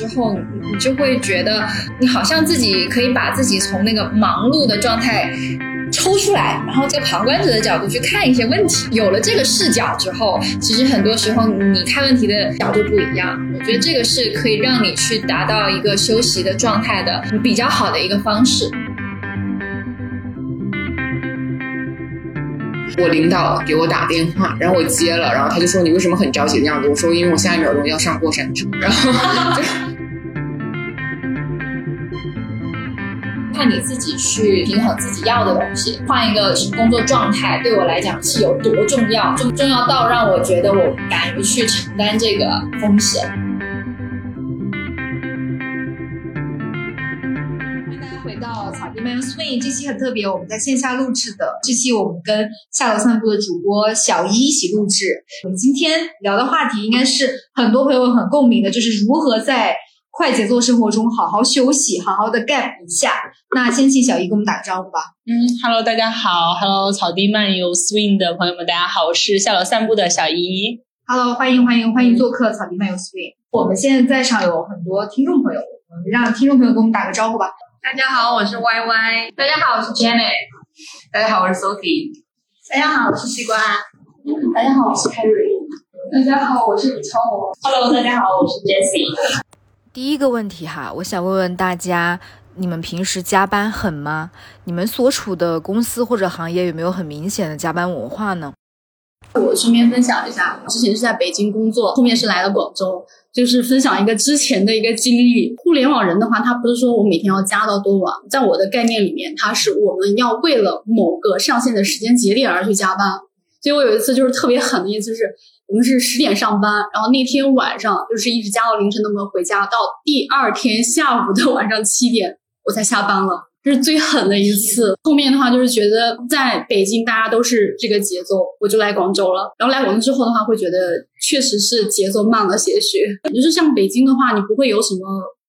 之后，你就会觉得你好像自己可以把自己从那个忙碌的状态抽出来，然后在旁观者的角度去看一些问题。有了这个视角之后，其实很多时候你看问题的角度不一样。我觉得这个是可以让你去达到一个休息的状态的比较好的一个方式。我领导给我打电话，然后我接了，然后他就说：“你为什么很着急的样子？”我说：“因为我下一秒钟要上过山车。”然后 看你自己去平衡自己要的东西，换一个工作状态，对我来讲是有多重要？重重要到让我觉得我敢于去承担这个风险。欢迎大家回到草地慢 swing，这期很特别，我们在线下录制的。这期我们跟下楼散步的主播小一一起录制。我们今天聊的话题应该是很多朋友很共鸣的，就是如何在快节奏生活中好好休息，好好的 gap 一下。那先请小姨跟我们打个招呼吧。嗯，Hello，大家好，Hello，草地漫游 Swing 的朋友们，大家好，我是下楼散步的小姨。Hello，欢迎欢迎欢迎做客草地漫游 Swing。我们现在在场有很多听众朋友，我们让听众朋友跟我们打个招呼吧。大家好，我是 Y Y。大家好，我是 Janet。大家好，我是 Sophie。大家好，我是西瓜。大家好，我是 Carrie。大家好，我是李超模。Hello，大家好，我是 Jessie。第一个问题哈，我想问问大家，你们平时加班狠吗？你们所处的公司或者行业有没有很明显的加班文化呢？我顺便分享一下，之前是在北京工作，后面是来了广州。就是分享一个之前的一个经历。互联网人的话，他不是说我每天要加到多晚，在我的概念里面，他是我们要为了某个上线的时间节点而去加班。所以我有一次就是特别狠的一次，是我们是十点上班，然后那天晚上就是一直加到凌晨，都没有回家？到第二天下午的晚上七点，我才下班了。这是最狠的一次。后面的话就是觉得在北京大家都是这个节奏，我就来广州了。然后来广州之后的话，会觉得确实是节奏慢了些许。就是像北京的话，你不会有什么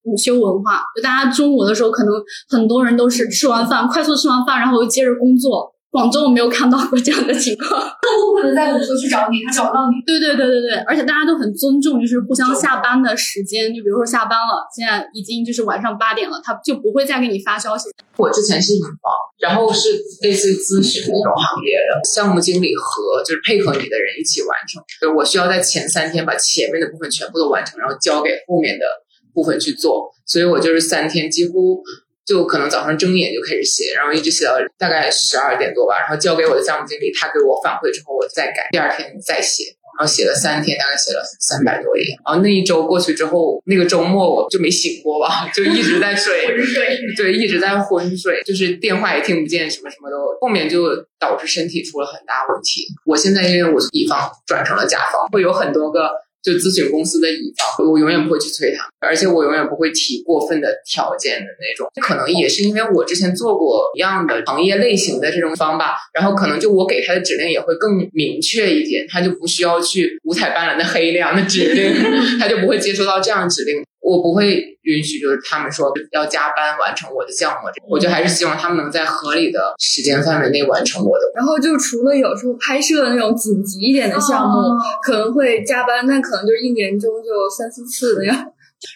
午休文化，就大家中午的时候可能很多人都是吃完饭快速吃完饭，然后又接着工作。广州我没有看到过这样的情况，客户可能在午休去找你，他找不到你。对对对对对，而且大家都很尊重，就是互相下班的时间。就比如说下班了，现在已经就是晚上八点了，他就不会再给你发消息。我之前是乙方，然后是类似于咨询那种行业的项目经理和就是配合你的人一起完成。就是我需要在前三天把前面的部分全部都完成，然后交给后面的部分去做。所以我就是三天几乎。就可能早上睁眼就开始写，然后一直写到大概十二点多吧，然后交给我的项目经理，他给我反馈之后，我再改，第二天再写，然后写了三天，大概写了三百多页。然后那一周过去之后，那个周末我就没醒过吧，就一直在睡，昏睡，对，一直在昏睡，就是电话也听不见，什么什么都，后面就导致身体出了很大问题。我现在因为我乙方转成了甲方，会有很多个。就咨询公司的乙方，我永远不会去催他，而且我永远不会提过分的条件的那种。可能也是因为我之前做过一样的行业类型的这种方吧，然后可能就我给他的指令也会更明确一点，他就不需要去五彩斑斓的黑亮的指令，他就不会接收到这样指令。我不会允许，就是他们说要加班完成我的项目，我就还是希望他们能在合理的时间范围内完成我的。然后就除了有时候拍摄那种紧急一点的项目，可能会加班，但可能就是一年中就三四次那样。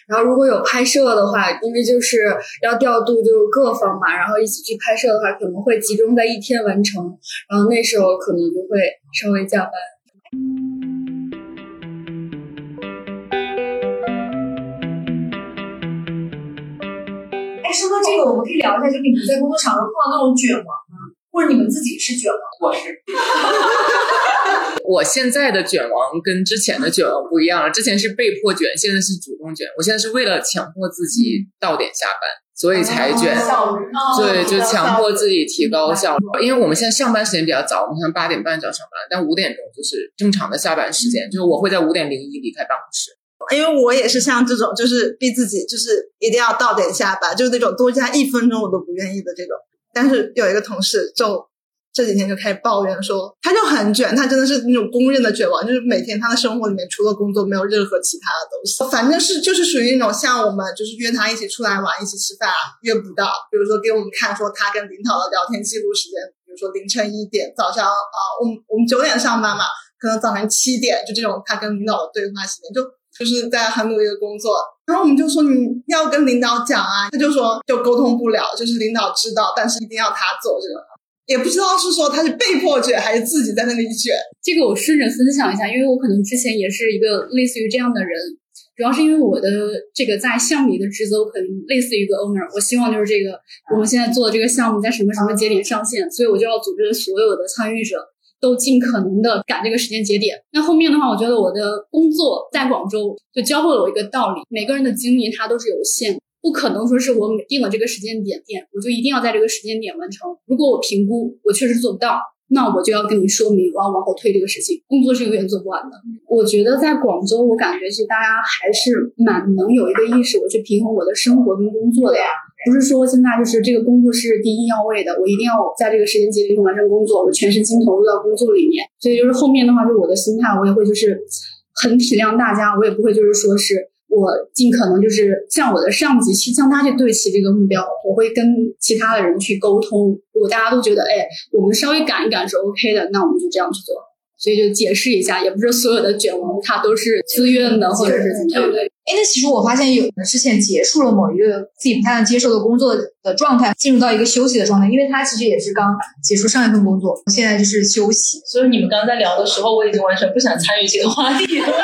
然后如果有拍摄的话，因为就是要调度就是各方嘛，然后一起去拍摄的话，可能会集中在一天完成，然后那时候可能就会稍微加班。这个，我们可以聊一下，就你们在工作场合碰到那种卷王吗？或者你们自己是卷王？我是。我现在的卷王跟之前的卷王不一样了，之前是被迫卷，现在是主动卷。我现在是为了强迫自己到点下班，所以才卷。效率对，就强迫自己提高效率。因为我们现在上班时间比较早，我们现在八点半就要上班，但五点钟就是正常的下班时间，就是我会在五点零一离开办公室。因为我也是像这种，就是逼自己，就是一定要到点下班，就是那种多加一分钟我都不愿意的这种。但是有一个同事就这几天就开始抱怨说，他就很卷，他真的是那种公认的卷王，就是每天他的生活里面除了工作没有任何其他的东西，反正是就是属于那种像我们就是约他一起出来玩、一起吃饭啊约不到，比如说给我们看说他跟领导的聊天记录时间，比如说凌晨一点，早上啊、我们我们九点上班嘛，可能早上七点就这种他跟领导的对话时间就。就是在很努力的工作，然后我们就说你要跟领导讲啊，他就说就沟通不了，就是领导知道，但是一定要他做这个，也不知道是说他是被迫卷还是自己在那里卷。这个我顺着分享一下，因为我可能之前也是一个类似于这样的人，主要是因为我的这个在项目里的职责我可能类似于一个 owner，我希望就是这个我们现在做的这个项目在什么什么节点上线，所以我就要组织所有的参与者。都尽可能的赶这个时间节点。那后面的话，我觉得我的工作在广州就教会了我一个道理：每个人的精力它都是有限的，不可能说是我定了这个时间点点，我就一定要在这个时间点完成。如果我评估我确实做不到，那我就要跟你说明，我要往后推这个事情。工作是永远做不完的。我觉得在广州，我感觉是大家还是蛮能有一个意识，我去平衡我的生活跟工作的呀。不是说现在就是这个工作是第一要位的，我一定要在这个时间节点完成工作，我全身心投入到工作里面。所以就是后面的话，就我的心态，我也会就是很体谅大家，我也不会就是说是我尽可能就是向我的上级去向他去对齐这个目标，我会跟其他的人去沟通。如果大家都觉得哎，我们稍微赶一赶是 OK 的，那我们就这样去做。所以就解释一下，也不是所有的卷王他都是自愿的，或者是怎么样。对，哎，那其实我发现有人之前结束了某一个自己不太能接受的工作的状态，进入到一个休息的状态，因为他其实也是刚结束上一份工作，现在就是休息。所以你们刚刚在聊的时候，我已经完全不想参与这个话题了。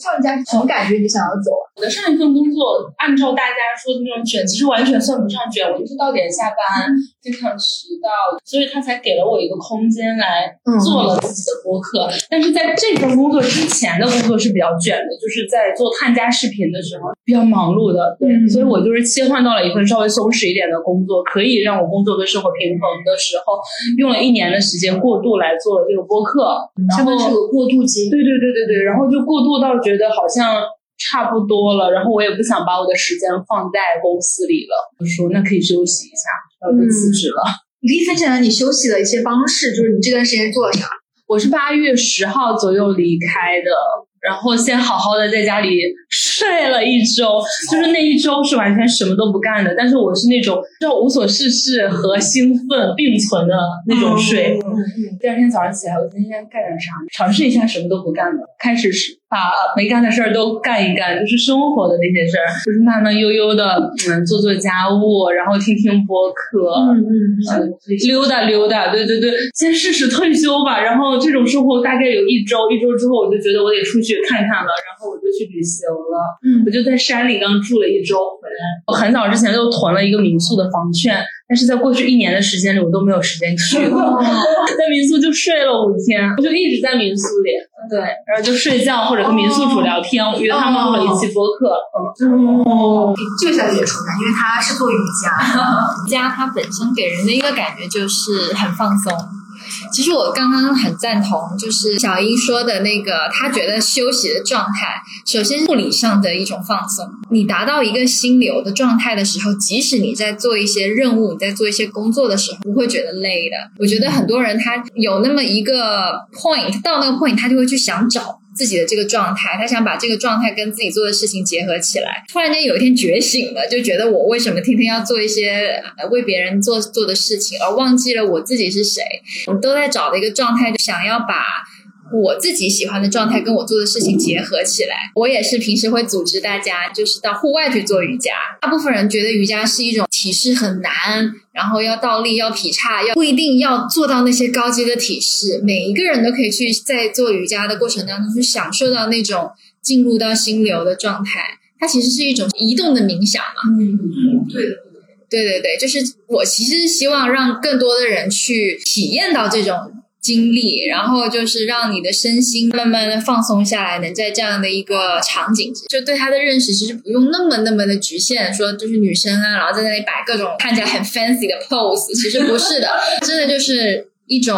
上一家什么感觉？你想要走？我的上一份工作，按照大家说的那种卷，其实完全算不上卷，我就是到点下班，经常迟到，所以他才给了我一个空间来做了自己的播客。但是在这份工作之前的工作是比较卷的，就是在做探家视频的时候比较忙碌的，对，所以我就是切换到了一份稍微松弛一点的工作，可以让我工作跟生活平衡的时候，用了一年的时间过渡来做这个播客，然后是个过渡期。对对对对对，然后就过渡到觉得好像差不多了，然后我也不想把我的时间放在公司里了，我说那可以休息一下，然后就辞职了。你可以分享下你休息的一些方式，就是你这段时间做了啥？我是八月十号左右离开的，然后先好好的在家里睡了一周，就是那一周是完全什么都不干的，但是我是那种就无所事事和兴奋并存的那种睡。第二天早上起来，我今天干点啥？尝试一下什么都不干的，开始是把没干的事儿都干一干，就是生活的那些事儿，就是慢慢悠悠的，嗯，做做家务，然后听听播客，嗯嗯溜达溜达，对对对，先试试退休吧。然后这种生活大概有一周，一周之后我就觉得我得出去看看了，然后我就去旅行了。嗯我就在山里刚住了一周，回来。我很早之前就囤了一个民宿的房券，但是在过去一年的时间里，我都没有时间去，在民宿就睡了五天，我就一直在民宿里，对，然后就睡觉或者跟民宿主聊天，约他们录了一期播客，嗯。哦，这个小姐姐出来，因为她是做瑜伽。瑜伽它本身给人的一个感觉就是很放松。其实我刚刚很赞同，就是小英说的那个，她觉得休息的状态，首先是物理上的一种放松。你达到一个心流的状态的时候，即使你在做一些任务，你在做一些工作的时候，不会觉得累的。我觉得很多人他有那么一个 point，到那个 point，他就会去想找。自己的这个状态，他想把这个状态跟自己做的事情结合起来。突然间有一天觉醒了，就觉得我为什么天天要做一些为别人做做的事情，而忘记了我自己是谁？我们都在找的一个状态，想要把我自己喜欢的状态跟我做的事情结合起来。我也是平时会组织大家，就是到户外去做瑜伽。大部分人觉得瑜伽是一种体式很难，然后要倒立、要劈叉，要不一定要做到那些高阶的体式。每一个人都可以去在做瑜伽的过程当中去享受到那种进入到心流的状态。它其实是一种移动的冥想嘛。嗯，对的。对对对，就是我其实希望让更多的人去体验到这种经历，然后就是让你的身心慢慢的放松下来，能在这样的一个场景，就对他的认识其实不用那么那么的局限，说就是女生啊，然后在那里摆各种看起来很 fancy 的 pose，其实不是的，真的就是一种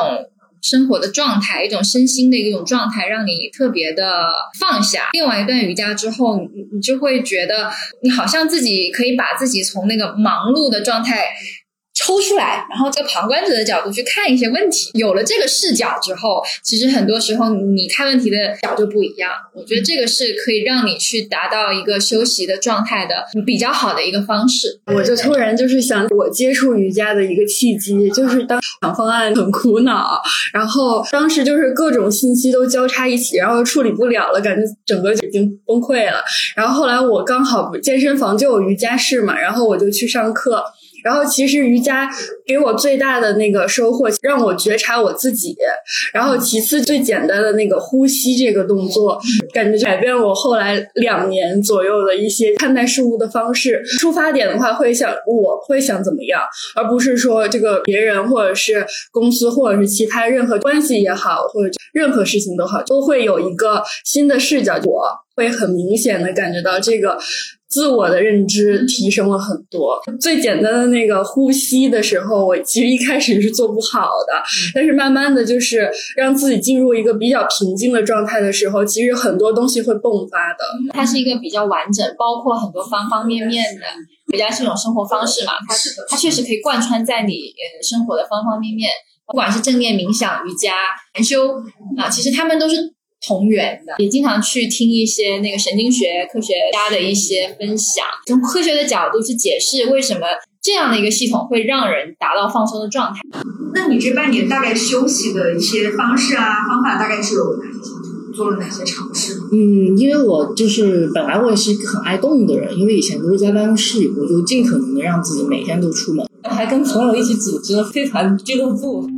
生活的状态，一种身心的一种状态，让你特别的放下。练完一段瑜伽之后，你你就会觉得你好像自己可以把自己从那个忙碌的状态。抽出来，然后在旁观者的角度去看一些问题。有了这个视角之后，其实很多时候你看问题的角就不一样。我觉得这个是可以让你去达到一个休息的状态的比较好的一个方式。我就突然就是想，我接触瑜伽的一个契机，就是当想方案很苦恼，然后当时就是各种信息都交叉一起，然后处理不了了，感觉整个就已经崩溃了。然后后来我刚好健身房就有瑜伽室嘛，然后我就去上课。然后其实瑜伽给我最大的那个收获，让我觉察我自己。然后其次最简单的那个呼吸这个动作，感觉改变我后来两年左右的一些看待事物的方式。出发点的话会想我会想怎么样，而不是说这个别人或者是公司或者是其他任何关系也好，或者任何事情都好，都会有一个新的视角。我会很明显的感觉到这个。自我的认知提升了很多。最简单的那个呼吸的时候，我其实一开始是做不好的，但是慢慢的就是让自己进入一个比较平静的状态的时候，其实很多东西会迸发的。它是一个比较完整，包括很多方方面面的。瑜伽是一种生活方式嘛，它它确实可以贯穿在你呃生活的方方面面，不管是正念冥想、瑜伽、禅修啊，其实他们都是。同源的，也经常去听一些那个神经学科学家的一些分享，从科学的角度去解释为什么这样的一个系统会让人达到放松的状态。那你这半年大概休息的一些方式啊方法，大概是有哪些？做了哪些尝试？嗯，因为我就是本来我也是一个很爱动的人，因为以前都是在办公室里，我就尽可能的让自己每天都出门，还跟朋友一起组织了飞盘俱乐部。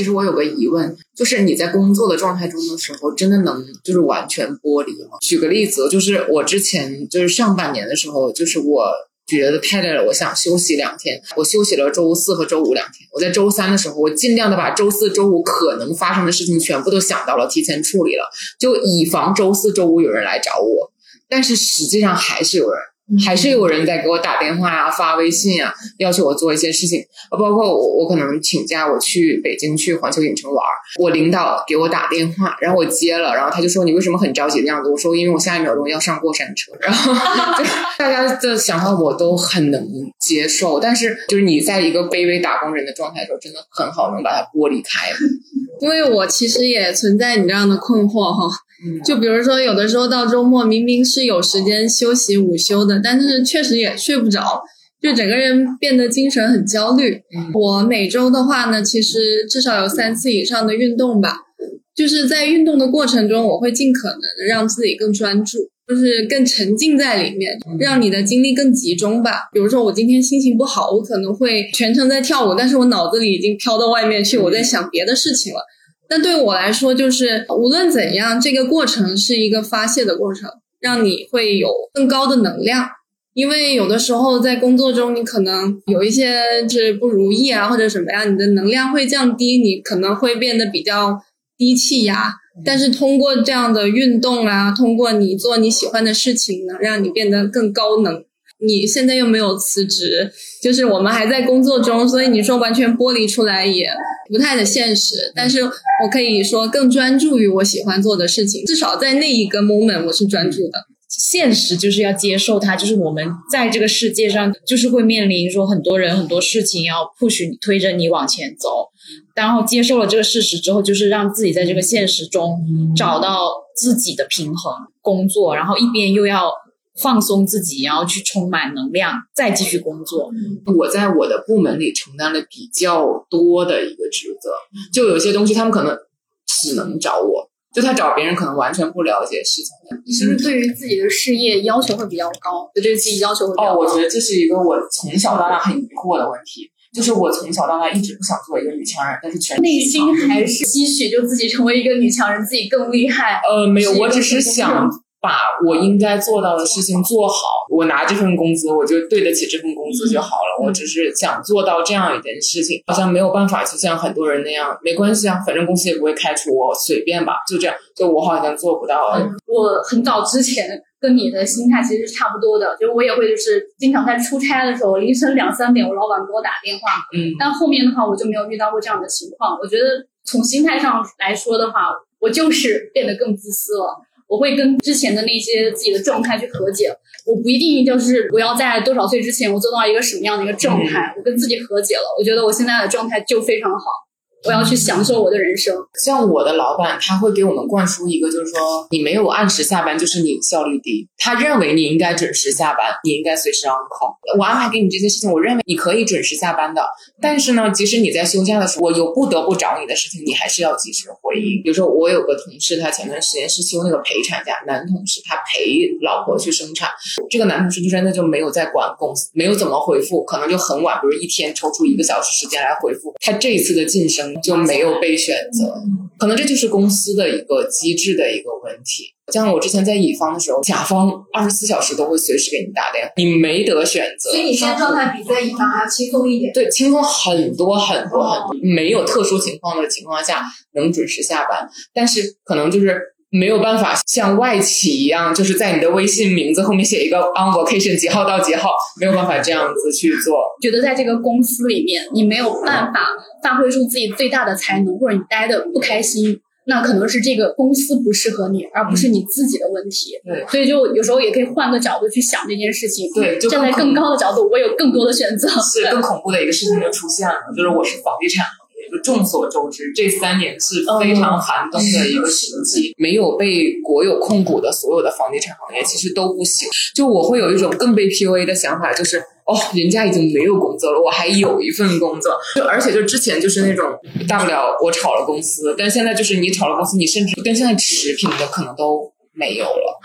其实我有个疑问，就是你在工作的状态中的时候，真的能就是完全剥离吗？举个例子，就是我之前就是上半年的时候，就是我觉得太累了，我想休息两天，我休息了周四和周五两天。我在周三的时候，我尽量的把周四周五可能发生的事情全部都想到了，提前处理了，就以防周四周五有人来找我。但是实际上还是有人。还是有人在给我打电话呀、发微信啊，要求我做一些事情。包括我，我可能请假，我去北京去环球影城玩我领导给我打电话，然后我接了，然后他就说：“你为什么很着急的样子？”我说：“因为我下一秒钟要上过山车。”然后 大家的想法我都很能接受，但是就是你在一个卑微打工人的状态的时候，真的很好能把它剥离开。因为我其实也存在你这样的困惑哈。就比如说，有的时候到周末明明是有时间休息午休的，但是确实也睡不着，就整个人变得精神很焦虑。我每周的话呢，其实至少有三次以上的运动吧，就是在运动的过程中，我会尽可能的让自己更专注，就是更沉浸在里面，让你的精力更集中吧。比如说我今天心情不好，我可能会全程在跳舞，但是我脑子里已经飘到外面去，我在想别的事情了。但对我来说，就是无论怎样，这个过程是一个发泄的过程，让你会有更高的能量。因为有的时候在工作中，你可能有一些是不如意啊，或者什么样，你的能量会降低，你可能会变得比较低气压。但是通过这样的运动啊，通过你做你喜欢的事情，能让你变得更高能。你现在又没有辞职，就是我们还在工作中，所以你说完全剥离出来也不太的现实。但是我可以说更专注于我喜欢做的事情，至少在那一个 moment 我是专注的。现实就是要接受它，就是我们在这个世界上就是会面临说很多人很多事情要 push 你推着你往前走，然后接受了这个事实之后，就是让自己在这个现实中找到自己的平衡，工作，然后一边又要。放松自己，然后去充满能量，再继续工作。我在我的部门里承担了比较多的一个职责，就有些东西他们可能只能找我，就他找别人可能完全不了解事情。你是不是对于自己的事业要求会比较高？对自己要求会比较高？哦，我觉得这是一个我从小到大很疑惑的问题，就是我从小到大一直不想做一个女强人，但是全内心还是期许就自己成为一个女强人，自己更厉害。呃，没有，我只是想。把我应该做到的事情做好。我拿这份工资，我就对得起这份工资就好了。我只是想做到这样一件事情，好像没有办法去像很多人那样，没关系啊，反正公司也不会开除我，随便吧，就这样。就我好像做不到。我很早之前跟你的心态其实是差不多的，就我也会就是经常在出差的时候，凌晨两三点，我老板给我打电话。嗯，但后面的话我就没有遇到过这样的情况。我觉得从心态上来说的话，我就是变得更自私了。我会跟之前的那些自己的状态去和解。我不一定就是我要在多少岁之前我做到一个什么样的一个状态，我跟自己和解了。我觉得我现在的状态就非常好。我要去享受我的人生。像我的老板，他会给我们灌输一个，就是说你没有按时下班，就是你效率低。他认为你应该准时下班，你应该随时 on call。我安排给你这些事情，我认为你可以准时下班的。但是呢，即使你在休假的时候，我有不得不找你的事情，你还是要及时回应。比如说，我有个同事，他前段时间是休那个陪产假，男同事他陪老婆去生产，这个男同事就真的就没有在管公司，没有怎么回复，可能就很晚，比如一天抽出一个小时时间来回复。他这一次的晋升。就没有被选择，可能这就是公司的一个机制的一个问题。像我之前在乙方的时候，甲方二十四小时都会随时给你打电话，你没得选择。所以你现在状态比在乙方还要轻松一点。对，轻松很多很多很多。没有特殊情况的情况下，能准时下班，但是可能就是。没有办法像外企一样，就是在你的微信名字后面写一个 on vacation 几号到几号，没有办法这样子去做。觉得在这个公司里面，你没有办法发挥出自己最大的才能，或者你待的不开心，那可能是这个公司不适合你，而不是你自己的问题。对，所以就有时候也可以换个角度去想这件事情。对，站在更高的角度，我有更多的选择。是更恐怖的一个事情就出现了，就是我是房地产。就众所周知，这三年是非常寒冬的一个时期，没有被国有控股的所有的房地产行业其实都不行。就我会有一种更被 PUA 的想法，就是哦，人家已经没有工作了，我还有一份工作。就而且就之前就是那种大不了我炒了公司，但现在就是你炒了公司，你甚至跟现在持平的可能都没有了。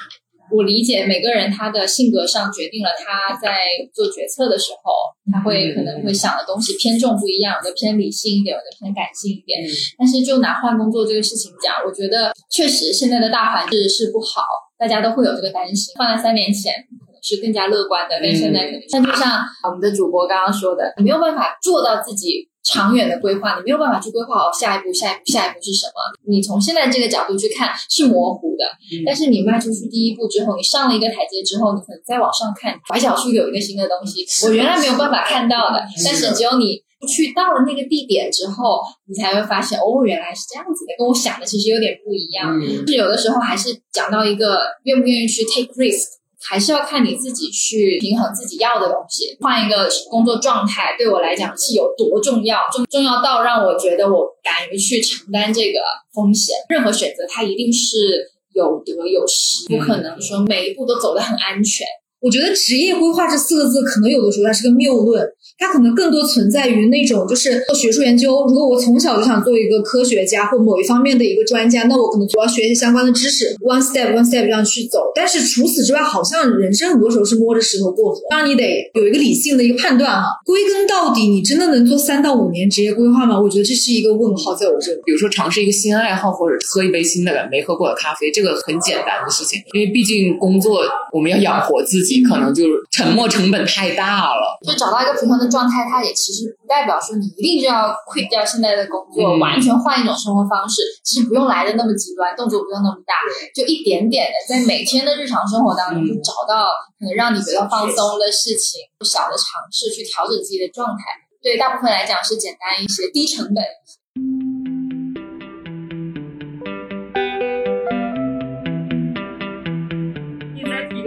我理解每个人他的性格上决定了他在做决策的时候，他会可能会想的东西偏重不一样，有的偏理性一点，有的偏感性一点。但是就拿换工作这个事情讲，我觉得确实现在的大环境是不好，大家都会有这个担心。放在三年前是更加乐观的，但现在肯定但就像我们的主播刚刚说的，你没有办法做到自己。长远的规划，你没有办法去规划好下一步，下一步，下一步是什么？你从现在这个角度去看是模糊的，但是你迈出去第一步之后，你上了一个台阶之后，你可能再往上看，拐角处有一个新的东西，我原来没有办法看到的，但是只有你去到了那个地点之后，你才会发现，哦，原来是这样子的，跟我想的其实有点不一样。是有的时候还是讲到一个愿不愿意去 take risk。还是要看你自己去平衡自己要的东西。换一个工作状态，对我来讲是有多重要？重重要到让我觉得我敢于去承担这个风险。任何选择，它一定是有得有失，不可能说每一步都走得很安全。我觉得职业规划这四个字，可能有的时候它是个谬论。它可能更多存在于那种，就是做学术研究。如果我从小就想做一个科学家或某一方面的一个专家，那我可能主要学一些相关的知识，one step one step 这样去走。但是除此之外，好像人生很多时候是摸着石头过河。当然，你得有一个理性的一个判断哈。归根到底，你真的能做三到五年职业规划吗？我觉得这是一个问号，在我这里。比如说，尝试一个新爱好，或者喝一杯新的没喝过的咖啡，这个很简单的事情。因为毕竟工作我们要养活自己，可能就是沉没成本太大了。就找到一个平衡的状态，它也其实不代表说你一定就要 quit 掉现在的工作，完全换一种生活方式。其实不用来的那么极端，动作不用那么大，就一点点的在每天的日常生活当中，就找到可能让你觉得放松的事情，小的尝试去调整自己的状态。对大部分来讲是简单一些，低成本。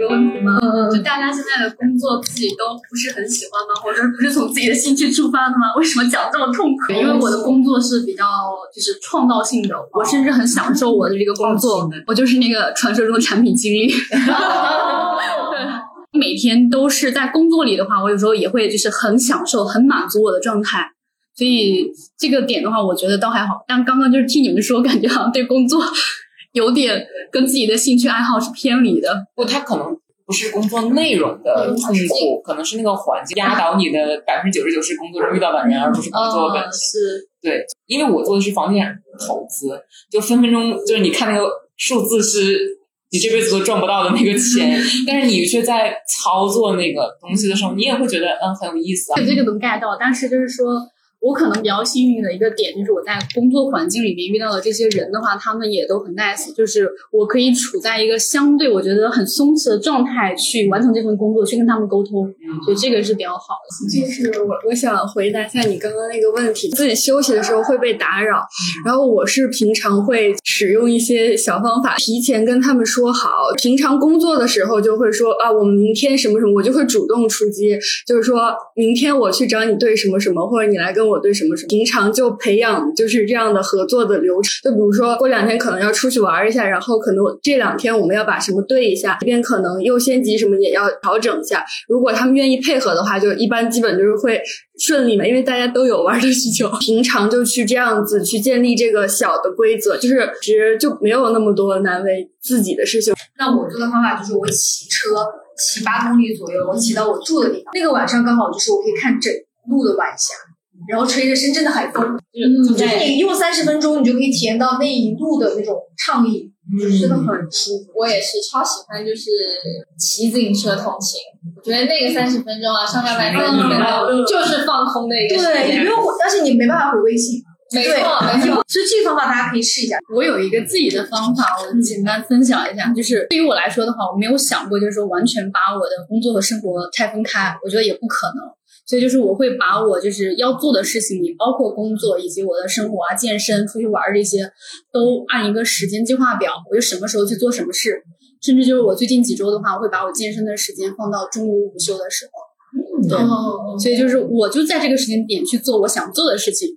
问题吗？就大家现在的工作自己都不是很喜欢吗？或者不是从自己的兴趣出发的吗？为什么讲这么痛苦？因为我的工作是比较就是创造性的，我甚至很享受我的这个工作。我就是那个传说中的产品经理。每天都是在工作里的话，我有时候也会就是很享受、很满足我的状态。所以这个点的话，我觉得倒还好。但刚刚就是听你们说，感觉好像对工作。有点跟自己的兴趣爱好是偏离的，不，他可能不是工作内容的痛苦，可能是那个环境压倒你的百分之九十九是工作中遇到的人，而不是工作本身。是，对，因为我做的是房地产投资，就分分钟就是你看那个数字是你这辈子都赚不到的那个钱，但是你却在操作那个东西的时候，你也会觉得嗯很有意思啊。这个能 get 到，但是就是说。我可能比较幸运的一个点，就是我在工作环境里面遇到的这些人的话，他们也都很 nice，就是我可以处在一个相对我觉得很松弛的状态去完成这份工作，去跟他们沟通，所以这个是比较好的。就是我我想回答一下你刚刚那个问题，自己休息的时候会被打扰，然后我是平常会使用一些小方法，提前跟他们说好，平常工作的时候就会说啊，我们明天什么什么，我就会主动出击，就是说明天我去找你对什么什么，或者你来跟。我我对什么什么，平常就培养就是这样的合作的流程。就比如说过两天可能要出去玩一下，然后可能这两天我们要把什么对一下，这边可能优先级什么也要调整一下。如果他们愿意配合的话，就一般基本就是会顺利嘛，因为大家都有玩的需求。平常就去这样子去建立这个小的规则，就是其实就没有那么多难为自己的事情。那我做的方法就是我骑车骑八公里左右，我骑到我住的地方，那个晚上刚好就是我可以看整路的晚霞。然后吹着深圳的海风，就是你用三十分钟，你就可以体验到那一路的那种畅意，真的很舒服。我也是超喜欢，就是骑自行车通勤，我觉得那个三十分钟啊，上下班就是放空的一个时间。对，你不用，而且你没办法回微信。没错，没错。所以这个方法大家可以试一下。我有一个自己的方法，我简单分享一下。就是对于我来说的话，我没有想过，就是说完全把我的工作和生活拆分开，我觉得也不可能。所以就是我会把我就是要做的事情，也包括工作以及我的生活啊、健身、出去玩这些，都按一个时间计划表，我就什么时候去做什么事。甚至就是我最近几周的话，我会把我健身的时间放到中午午休的时候。对，所以就是我就在这个时间点去做我想做的事情。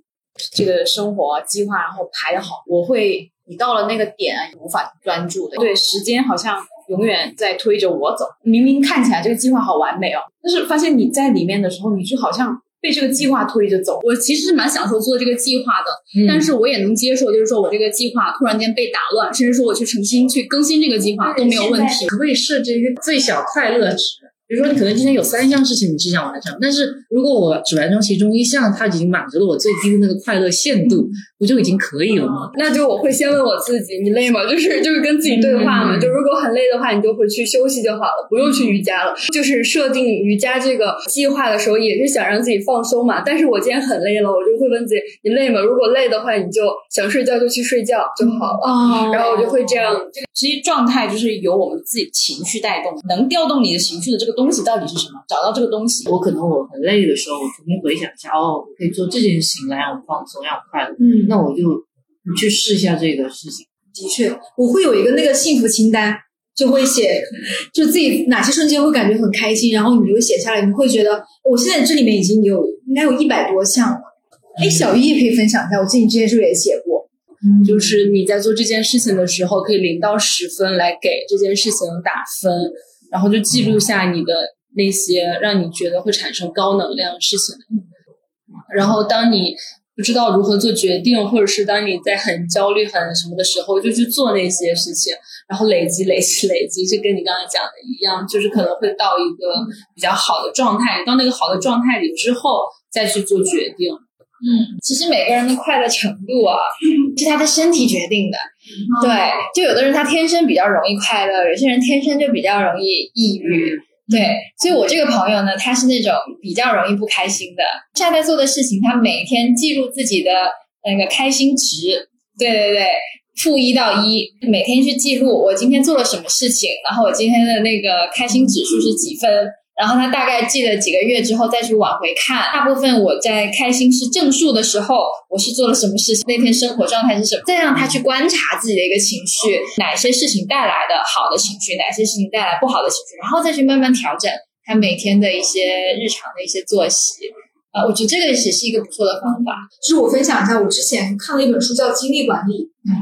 这个生活计划然后排好，我会你到了那个点无法专注的。对，时间好像。永远在推着我走，明明看起来这个计划好完美哦，但是发现你在里面的时候，你就好像被这个计划推着走。我其实是蛮享受做这个计划的，但是我也能接受，就是说我这个计划突然间被打乱，甚至说我去重新去更新这个计划都没有问题。可不可以设置一个最小快乐值？比如说，你可能今天有三项事情你是想完成，但是如果我只完成其中一项，它已经满足了我最低的那个快乐限度，不就已经可以了吗？那就我会先问我自己，你累吗？就是就是跟自己对话嘛。就如果很累的话，你就回去休息就好了，不用去瑜伽了。就是设定瑜伽这个计划的时候，也是想让自己放松嘛。但是我今天很累了，我就会问自己，你累吗？如果累的话，你就想睡觉就去睡觉就好了。然后我就会这样。其实状态就是由我们自己情绪带动，能调动你的情绪的这个东西到底是什么？找到这个东西，我可能我很累的时候，我重新回想一下，哦，我可以做这件事情来让我放松，让我快乐。嗯，那我就去试一下这个事情。的确，我会有一个那个幸福清单，就会写，就自己哪些瞬间会感觉很开心，然后你就写下来，你会觉得我现在这里面已经有应该有一百多项了。哎，小易可以分享一下，我记得你之前是不是也写过？就是你在做这件事情的时候，可以零到十分来给这件事情打分，然后就记录下你的那些让你觉得会产生高能量事情。然后当你不知道如何做决定，或者是当你在很焦虑、很什么的时候，就去做那些事情，然后累积、累积、累积，就跟你刚才讲的一样，就是可能会到一个比较好的状态。到那个好的状态里之后，再去做决定。嗯，其实每个人的快乐程度啊，是他的身体决定的。对，就有的人他天生比较容易快乐，有些人天生就比较容易抑郁。对，所以我这个朋友呢，他是那种比较容易不开心的。现在做的事情，他每天记录自己的那个开心值。对对对，负一到一，每天去记录我今天做了什么事情，然后我今天的那个开心指数是几分。然后他大概记了几个月之后再去往回看，大部分我在开心是正数的时候，我是做了什么事情，那天生活状态是什么，再让他去观察自己的一个情绪，哪些事情带来的好的情绪，哪些事情带来不好的情绪，然后再去慢慢调整他每天的一些日常的一些作息。啊，我觉得这个也是一个不错的方法。就是我分享一下，我之前看了一本书叫《精力管理》，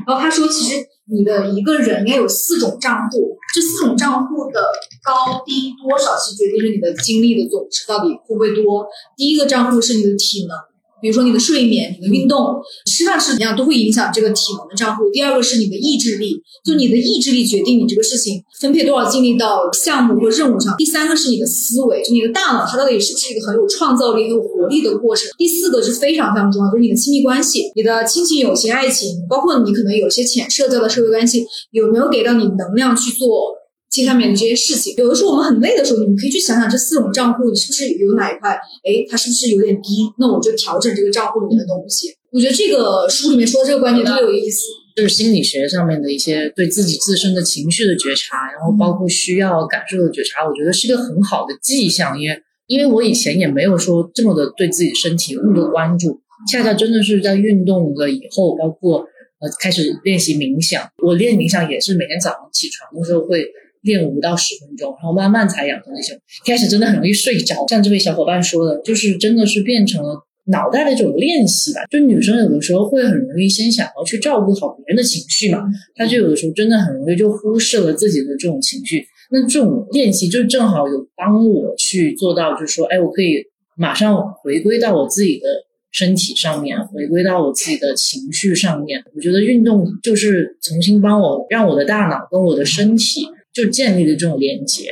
然后他说，其实你的一个人应该有四种账户，这四种账户的高低多少，是决定着你的精力的总值到底会不会多。第一个账户是你的体能，比如说你的睡眠、你的运动、吃饭吃怎么样，都会影响这个体能的账户。第二个是你的意志力，就你的意志力决定你这个事情分配多少精力到项目或任务上。第三个是你的思维，就你的大脑它到底是不是一个很有创造力、很有活力的过程。第四个是非常非常重要，就是你的亲密关系，你的亲情、友情、爱情，包括你可能有些浅社交的社会关系，有没有给到你能量去做？接下面的这些事情，有的时候我们很累的时候，你们可以去想想这四种账户，你是不是有哪一块，哎，它是不是有点低？那我就调整这个账户里面的东西。我觉得这个书里面说的这个观点特别有意思，就是心理学上面的一些对自己自身的情绪的觉察，然后包括需要感受的觉察，我觉得是一个很好的迹象。因为因为我以前也没有说这么的对自己身体那么的关注，恰恰真的是在运动了以后，包括呃开始练习冥想，我练冥想也是每天早上起床的时候会。练五到十分钟，然后慢慢才养成那种。开始真的很容易睡着，像这位小伙伴说的，就是真的是变成了脑袋的这种练习吧。就女生有的时候会很容易先想要去照顾好别人的情绪嘛，她就有的时候真的很容易就忽视了自己的这种情绪。那这种练习就正好有帮我去做到，就是说，哎，我可以马上回归到我自己的身体上面，回归到我自己的情绪上面。我觉得运动就是重新帮我让我的大脑跟我的身体。就建立的这种连接，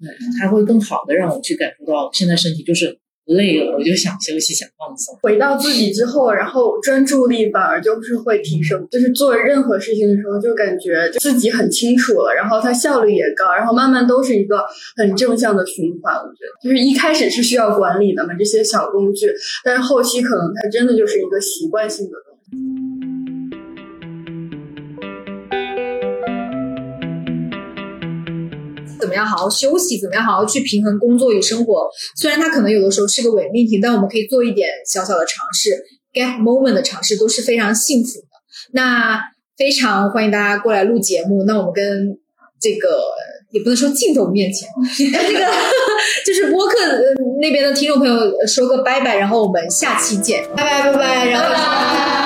对，它会更好的让我去感受到现在身体就是累了，我就想休息，想放松。回到自己之后，然后专注力反而就是会提升，就是做任何事情的时候，就感觉自己很清楚了，然后它效率也高，然后慢慢都是一个很正向的循环。我觉得，就是一开始是需要管理的嘛，这些小工具，但是后期可能它真的就是一个习惯性的么样好好休息？怎么样好好去平衡工作与生活？虽然它可能有的时候是个伪命题，但我们可以做一点小小的尝试，get moment 的尝试都是非常幸福的。那非常欢迎大家过来录节目。那我们跟这个也不能说镜头面前，这个 就是播客那边的听众朋友说个拜拜，然后我们下期见，拜拜拜拜，然后。